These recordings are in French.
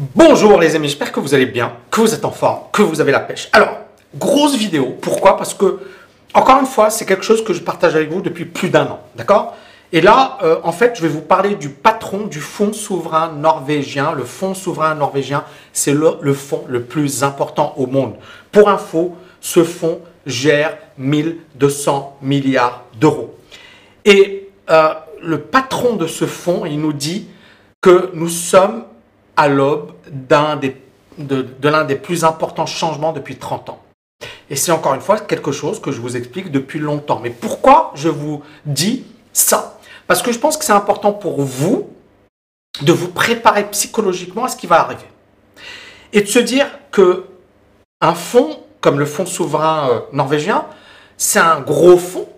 Bonjour les amis, j'espère que vous allez bien, que vous êtes en forme, que vous avez la pêche. Alors, grosse vidéo, pourquoi? Parce que, encore une fois, c'est quelque chose que je partage avec vous depuis plus d'un an, d'accord? Et là, euh, en fait, je vais vous parler du patron du fonds souverain norvégien. Le fonds souverain norvégien, c'est le, fonds le plus important au monde. Pour info, ce fonds gère 1200 milliards d'euros. Et euh, le patron de ce fonds, il nous dit que nous sommes à l'aube d'un des, de, de l'un des plus importants changements depuis 30 ans. Et c'est encore une fois quelque chose que je vous explique depuis longtemps. Mais pourquoi je vous dis ça? Parce que je pense que c'est important pour vous de vous préparer psychologiquement à ce qui va arriver. Et de se dire que un fonds comme le fonds souverain euh, norvégien, c'est un gros fonds.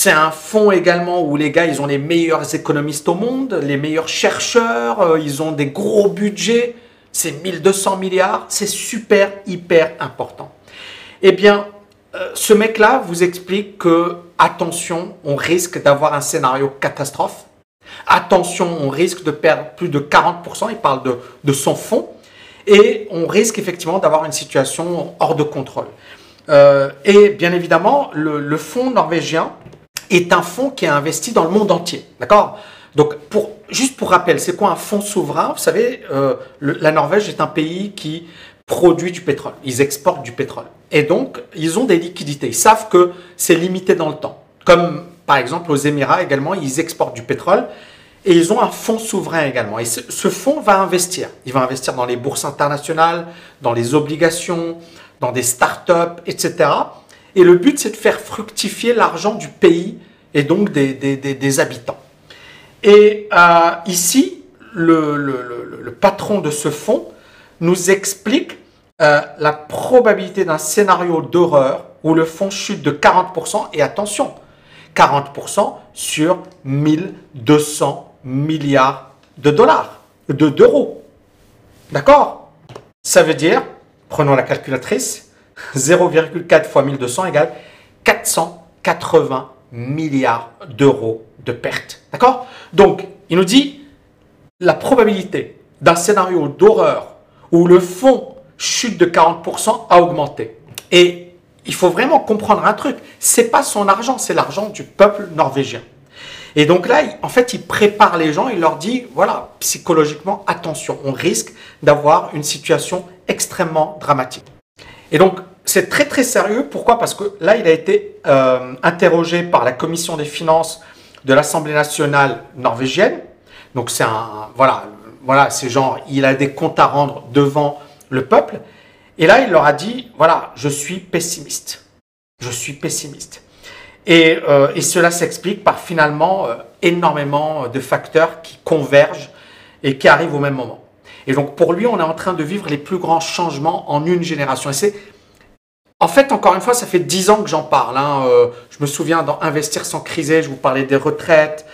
C'est un fonds également où les gars, ils ont les meilleurs économistes au monde, les meilleurs chercheurs, euh, ils ont des gros budgets, c'est 1200 milliards, c'est super, hyper important. Eh bien, euh, ce mec-là vous explique que, attention, on risque d'avoir un scénario catastrophe. Attention, on risque de perdre plus de 40%, il parle de, de son fonds et on risque effectivement d'avoir une situation hors de contrôle. Euh, et bien évidemment, le, fonds norvégien est un fonds qui est investi dans le monde entier. D'accord? Donc, pour, juste pour rappel, c'est quoi un fonds souverain? Vous savez, euh, la Norvège est un pays qui produit du pétrole. Ils exportent du pétrole. Et donc, ils ont des liquidités. Ils savent que c'est limité dans le temps. Comme par exemple aux Émirats également, ils exportent du pétrole. Et ils ont un fonds souverain également. Et ce, fonds va investir. Il va investir dans les bourses internationales, dans les obligations, dans des startups, etc. Et le but, c'est de faire fructifier l'argent du pays et donc des, des, habitants. Et euh, ici, le, le, patron de ce fonds nous explique euh, la probabilité d'un scénario d'horreur où le fonds chute de 40%. Et attention, 40% sur 1200 milliards de dollars, de d'euros. D'accord? Ça veut dire, prenons la calculatrice, 0,4 fois 1200 égale 480 milliards d'euros de pertes. D'accord? Donc, il nous dit la probabilité d'un scénario d'horreur où le fonds chute de 40% a augmenté. Et il faut vraiment comprendre un truc, c'est pas son argent, c'est l'argent du peuple norvégien. Et donc là, en fait, il prépare les gens, il leur dit, voilà, psychologiquement, attention, on risque d'avoir une situation extrêmement dramatique. Et donc, c'est très très sérieux. Pourquoi? Parce que là, il a été euh, interrogé par la commission des finances de l'Assemblée nationale norvégienne. Donc c'est un, voilà, voilà, c'est genre, il a des comptes à rendre devant le peuple. Et là, il leur a dit, voilà, je suis pessimiste. Je suis pessimiste. Euh, et, cela s'explique par finalement euh, énormément de facteurs qui convergent et qui arrivent au même moment. Et donc pour lui, on est en train de vivre les plus grands changements en une génération. Et c'est, en fait, encore une fois, ça fait dix ans que j'en parle. Hein. Euh, je me souviens dans Investir sans criser, je vous parlais des retraites.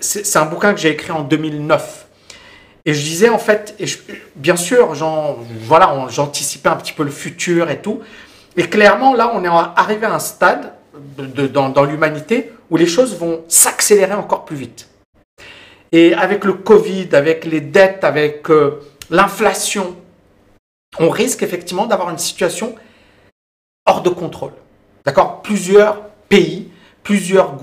c'est, un bouquin que j'ai écrit en 2009. Et je disais en fait, bien sûr, voilà, j'anticipais un petit peu le futur et tout. Et clairement, là, on est arrivé à un stade dans, l'humanité où les choses vont s'accélérer encore plus vite. Et avec le Covid, avec les dettes, avec euh, l'inflation, on risque effectivement d'avoir une situation hors de contrôle. D'accord? Plusieurs pays, plusieurs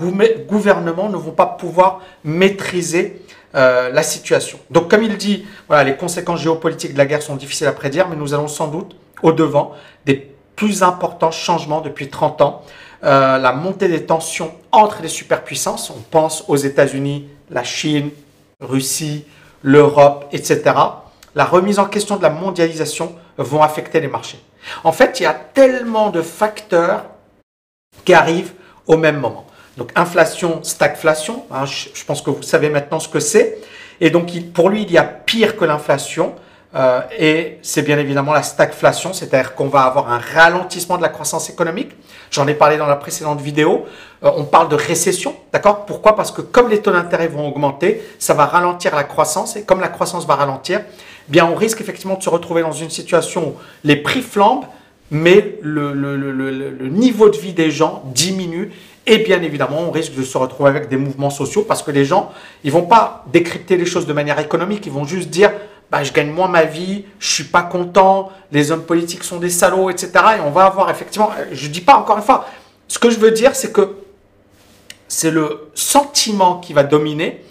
gouvernements ne vont pas pouvoir maîtriser euh, la situation. Donc comme il dit, voilà, les conséquences géopolitiques de la guerre sont difficiles à prédire, mais nous allons sans doute au devant des plus importants changements depuis 30 ans. Euh, la montée des tensions entre les superpuissances, on pense aux États-Unis, la Chine, Russie, l'Europe, etc. La remise en question de la mondialisation vont affecter les marchés. En fait, il y a tellement de facteurs qui arrivent au même moment. Donc inflation, stagflation, hein, je, pense que vous savez maintenant ce que c'est. Et donc pour lui, il y a pire que l'inflation. Euh, et c'est bien évidemment la stagflation, c'est-à-dire qu'on va avoir un ralentissement de la croissance économique. J'en ai parlé dans la précédente vidéo. Euh, on parle de récession, d'accord? Pourquoi? Parce que comme les taux d'intérêt vont augmenter, ça va ralentir la croissance. Et comme la croissance va ralentir, bien on risque effectivement de se retrouver dans une situation où les prix flambent, mais le, niveau de vie des gens diminue et bien évidemment, on risque de se retrouver avec des mouvements sociaux parce que les gens, ils vont pas décrypter les choses de manière économique, ils vont juste dire bah, je gagne moins ma vie, je suis pas content, les hommes politiques sont des salauds, etc. Et on va avoir effectivement, je dis pas encore une fois, ce que je veux dire, c'est que c'est le sentiment qui va dominer.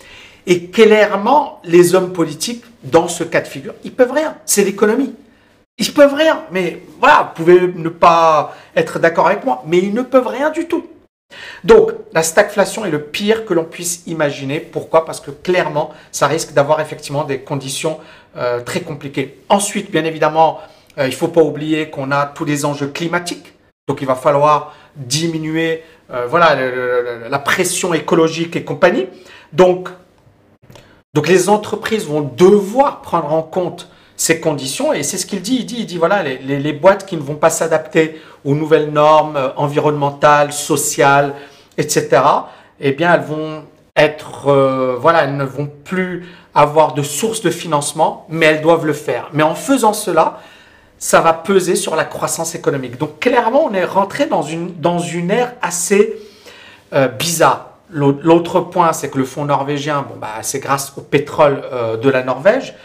Et clairement, les hommes politiques, dans ce cas de figure, ils peuvent rien. C'est l'économie. Ils peuvent rien. Mais voilà, vous pouvez ne pas être d'accord avec moi, mais ils ne peuvent rien du tout. Donc, la stagflation est le pire que l'on puisse imaginer. Pourquoi? Parce que clairement, ça risque d'avoir effectivement des conditions euh, très compliquées. Ensuite, bien évidemment, euh, il ne faut pas oublier qu'on a tous les enjeux climatiques. Donc, il va falloir diminuer euh, voilà, la pression écologique et compagnie. Donc, donc, les entreprises vont devoir prendre en compte ces conditions. Et c'est ce qu'il dit. Il dit, il dit voilà, les, boîtes qui ne vont pas s'adapter aux nouvelles normes euh, environnementales, sociales, etc., eh bien, elles vont être, euh, voilà, elles ne vont plus avoir de source de financement, mais elles doivent le faire. Mais en faisant cela, ça va peser sur la croissance économique. Donc, clairement, on est rentré dans une, dans une ère assez euh, bizarre. L'autre point, c'est que le fonds norvégien, bon, bah, c'est grâce au pétrole de la Norvège.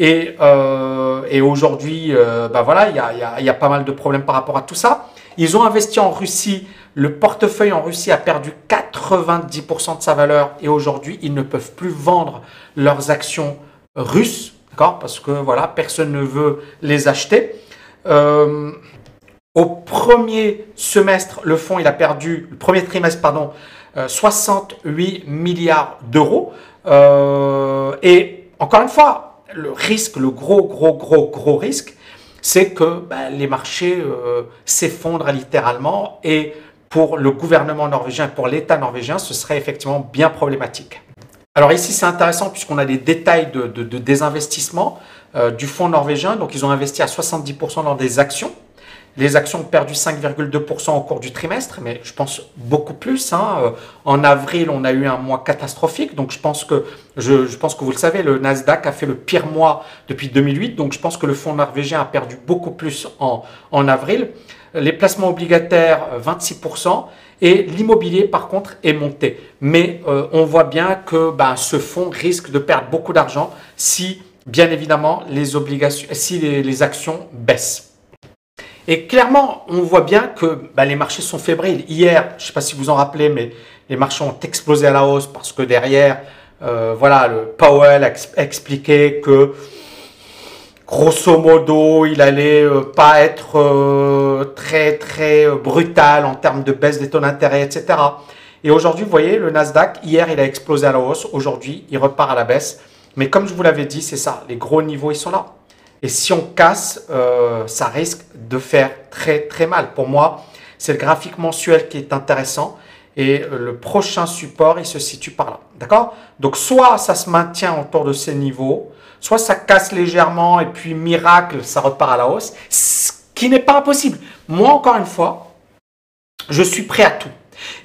Et, euh, et aujourd'hui, euh, bah voilà, il y a, y, a, pas mal de problèmes par rapport à tout ça. Ils ont investi en Russie. Le portefeuille en Russie a perdu 90% de sa valeur et aujourd'hui, ils ne peuvent plus vendre leurs actions russes, d'accord Parce que voilà, personne ne veut les acheter. Euh, au premier semestre, le fonds il a perdu, le premier trimestre, pardon, 68 milliards d'euros. et encore une fois, le risque, le gros, gros, gros, gros risque, c'est que ben, les marchés euh, s'effondrent littéralement et pour le gouvernement norvégien, pour l'État norvégien, ce serait effectivement bien problématique. Alors ici, c'est intéressant puisqu'on a les détails de, de, désinvestissement euh, du fonds norvégien. Donc, ils ont investi à 70% dans des actions. Les actions ont perdu 5,2% au cours du trimestre, mais je pense beaucoup plus. Hein. Euh, en avril, on a eu un mois catastrophique, donc je pense que je, pense que vous le savez, le Nasdaq a fait le pire mois depuis 2008, donc je pense que le fonds norvégien a perdu beaucoup plus en, en avril. Les placements obligataires 26% et l'immobilier par contre est monté. Mais euh, on voit bien que ben, ce fonds risque de perdre beaucoup d'argent si bien évidemment les obligations, si les actions baissent. Et clairement, on voit bien que bah, les marchés sont fébriles. Hier, je ne sais pas si vous en rappelez, mais les marchés ont explosé à la hausse parce que derrière, euh, voilà, le Powell a expliqué que grosso modo, il allait euh, pas être euh, très très brutal en termes de baisse des taux d'intérêt, etc. Et aujourd'hui, vous voyez, le Nasdaq, hier, il a explosé à la hausse. Aujourd'hui, il repart à la baisse. Mais comme je vous l'avais dit, c'est ça, les gros niveaux, ils sont là. Et si on casse, euh, ça risque de faire très très mal. Pour moi, c'est le graphique mensuel qui est intéressant. Et le prochain support, il se situe par là. D'accord? Donc, soit ça se maintient autour de ces niveaux, soit ça casse légèrement et puis miracle, ça repart à la hausse. Ce qui n'est pas impossible. Moi, encore une fois, je suis prêt à tout.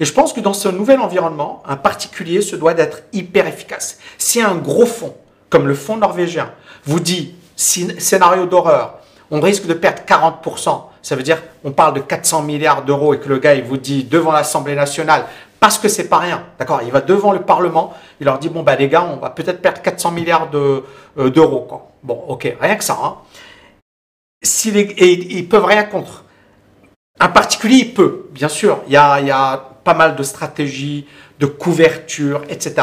Et je pense que dans ce nouvel environnement, un particulier se doit d'être hyper efficace. Si un gros fonds, comme le fonds norvégien, vous dit scénario d'horreur, on risque de perdre 40%. Ça veut dire on parle de 400 milliards d'euros et que le gars il vous dit devant l'Assemblée nationale parce que c'est pas rien, d'accord? Il va devant le Parlement, il leur dit bon bah les gars, on va peut-être perdre 400 milliards euh, d'euros quoi. Bon, ok, rien que ça. Hein. et ils peuvent rien contre. Un particulier, il peut, bien sûr. Il y a, il y a pas mal de stratégies, de couverture, etc.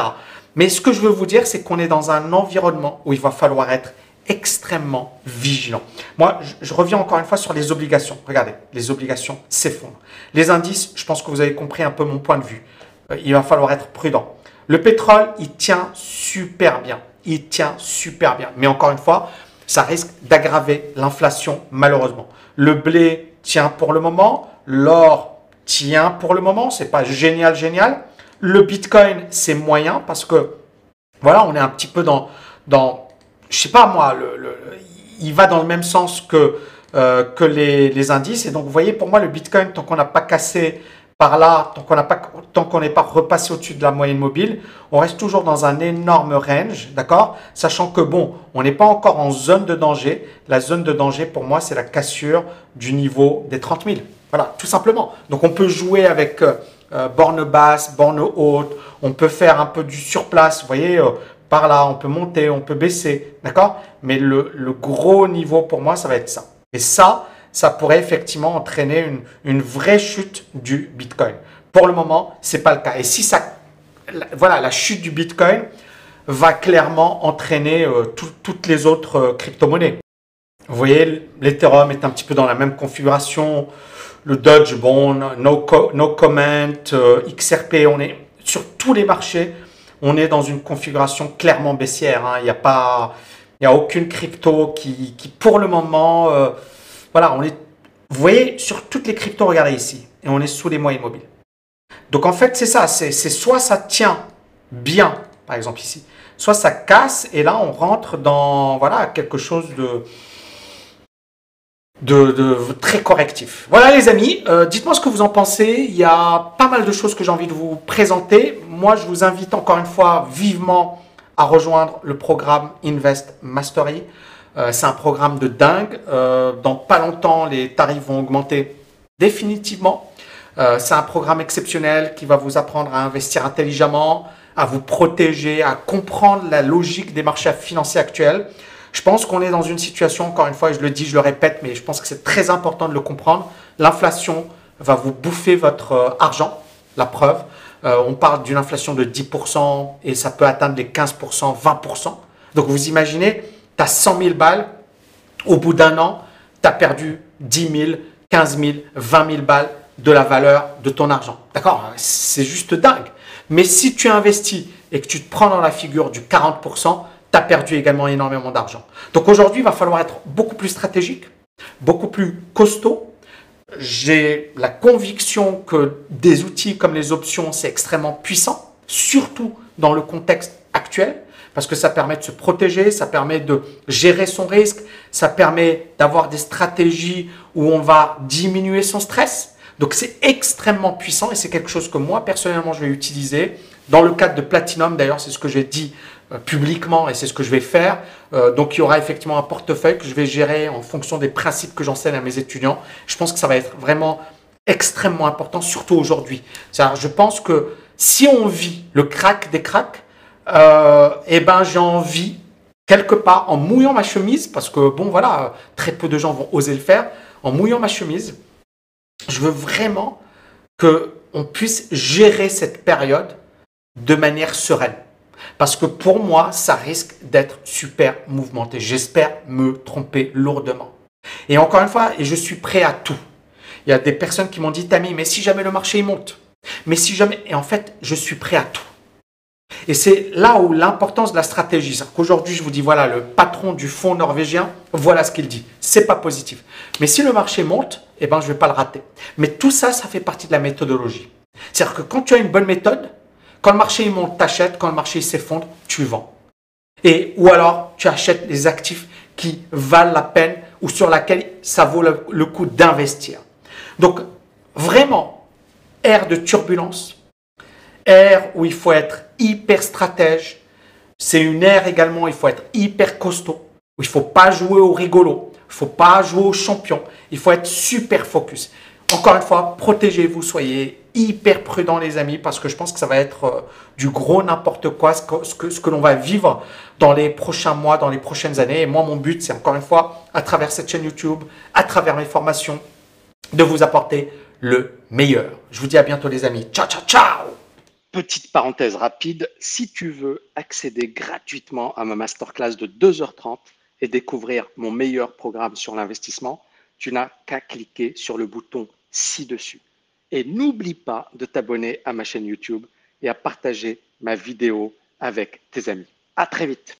Mais ce que je veux vous dire, c'est qu'on est dans un environnement où il va falloir être extrêmement vigilant. Moi, je, reviens encore une fois sur les obligations. Regardez, les obligations s'effondrent. Les indices, je pense que vous avez compris un peu mon point de vue. Euh, il va falloir être prudent. Le pétrole, il tient super bien. Il tient super bien. Mais encore une fois, ça risque d'aggraver l'inflation, malheureusement. Le blé tient pour le moment. L'or tient pour le moment. C'est pas génial, génial. Le bitcoin, c'est moyen parce que, voilà, on est un petit peu dans, dans je sais pas moi, le, il va dans le même sens que, euh, que les, indices. Et donc, vous voyez, pour moi, le Bitcoin, tant qu'on n'a pas cassé par là, tant qu'on n'a pas, tant qu'on n'est pas repassé au-dessus de la moyenne mobile, on reste toujours dans un énorme range, d'accord? Sachant que bon, on n'est pas encore en zone de danger. La zone de danger, pour moi, c'est la cassure du niveau des 30 000. Voilà, tout simplement. Donc, on peut jouer avec euh, euh, borne basse, borne haute. On peut faire un peu du surplace. Vous voyez, par là, on peut monter, on peut baisser, d'accord? Mais le, gros niveau pour moi, ça va être ça. Et ça, ça pourrait effectivement entraîner une, une vraie chute du Bitcoin. Pour le moment, c'est pas le cas. Et si ça, voilà, la chute du Bitcoin va clairement entraîner euh, toutes les autres euh, crypto-monnaies. Vous voyez, l'Ethereum est un petit peu dans la même configuration. Le Dodge, bon, no, no comment, euh, XRP, on est sur tous les marchés, on est dans une configuration clairement baissière. Hein. Il n'y a pas, il y a aucune crypto qui, qui pour le moment, euh, voilà, on est, vous voyez, sur toutes les cryptos, regardez ici, et on est sous les moyens immobiles. Donc en fait, c'est ça, c'est soit ça tient bien, par exemple ici, soit ça casse, et là on rentre dans, voilà, quelque chose de, de, très correctif. Voilà les amis, euh, dites-moi ce que vous en pensez. Il y a pas mal de choses que j'ai envie de vous présenter. Moi, je vous invite encore une fois vivement à rejoindre le programme Invest Mastery. Euh, c'est un programme de dingue. Euh, dans pas longtemps, les tarifs vont augmenter définitivement. c'est un programme exceptionnel qui va vous apprendre à investir intelligemment, à vous protéger, à comprendre la logique des marchés financiers actuels. Je pense qu'on est dans une situation, encore une fois, je le dis, je le répète, mais je pense que c'est très important de le comprendre. L'inflation va vous bouffer votre euh, argent, la preuve. Euh, on parle d'une inflation de 10% et ça peut atteindre les 15%, 20%. Donc vous imaginez, tu as 100 000 balles, au bout d'un an, tu as perdu 10 000, 15 000, 20 000 balles de la valeur de ton argent. D'accord? C'est juste dingue. Mais si tu investis et que tu te prends dans la figure du 40%, tu as perdu également énormément d'argent. Donc aujourd'hui, il va falloir être beaucoup plus stratégique, beaucoup plus costaud. J'ai la conviction que des outils comme les options, c'est extrêmement puissant, surtout dans le contexte actuel, parce que ça permet de se protéger, ça permet de gérer son risque, ça permet d'avoir des stratégies où on va diminuer son stress. Donc c'est extrêmement puissant et c'est quelque chose que moi personnellement je vais utiliser. Dans le cadre de Platinum, d'ailleurs, c'est ce que j'ai dit publiquement et c'est ce que je vais faire. Euh, donc il y aura effectivement un portefeuille que je vais gérer en fonction des principes que j'enseigne à mes étudiants. Je pense que ça va être vraiment extrêmement important, surtout aujourd'hui. Je pense que si on vit le crack des cracks, euh, eh ben j'ai envie quelque part en mouillant ma chemise, parce que bon voilà, très peu de gens vont oser le faire, en mouillant ma chemise, je veux vraiment que on puisse gérer cette période de manière sereine. Parce que pour moi, ça risque d'être super mouvementé. J'espère me tromper lourdement. Et encore une fois, je suis prêt à tout. Il y a des personnes qui m'ont dit, Tammy, mais si jamais le marché monte, mais si jamais, et en fait, je suis prêt à tout. Et c'est là où l'importance de la stratégie. C'est qu'aujourd'hui, je vous dis, voilà, le patron du fonds norvégien, voilà ce qu'il dit. C'est pas positif. Mais si le marché monte, eh ben, je vais pas le rater. Mais tout ça, ça fait partie de la méthodologie. C'est-à-dire que quand tu as une bonne méthode, quand le marché monte, tu achètes. Quand le marché s'effondre, tu vends. Et, ou alors, tu achètes des actifs qui valent la peine ou sur lesquels ça vaut le, coup d'investir. Donc, vraiment, ère de turbulence, ère où il faut être hyper stratège. C'est une ère également où il faut être hyper costaud, où il ne faut pas jouer au rigolo, il ne faut pas jouer au champion, il faut être super focus. Encore une fois, protégez-vous, soyez hyper prudent les amis parce que je pense que ça va être euh, du gros n'importe quoi ce que, ce que, l'on va vivre dans les prochains mois, dans les prochaines années. Et moi, mon but, c'est encore une fois, à travers cette chaîne YouTube, à travers mes formations, de vous apporter le meilleur. Je vous dis à bientôt les amis. Ciao, ciao, ciao Petite parenthèse rapide, si tu veux accéder gratuitement à ma masterclass de 2h30 et découvrir mon meilleur programme sur l'investissement, tu n'as qu'à cliquer sur le bouton ci-dessus. Et n'oublie pas de t'abonner à ma chaîne YouTube et à partager ma vidéo avec tes amis. À très vite.